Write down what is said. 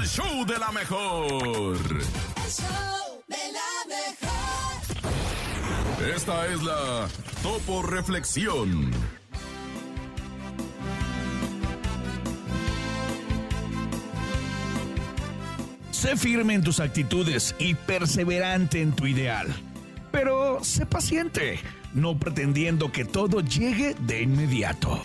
el show de la mejor. El show de la mejor. Esta es la Topo Reflexión. Sé firme en tus actitudes y perseverante en tu ideal. Pero sé paciente, no pretendiendo que todo llegue de inmediato.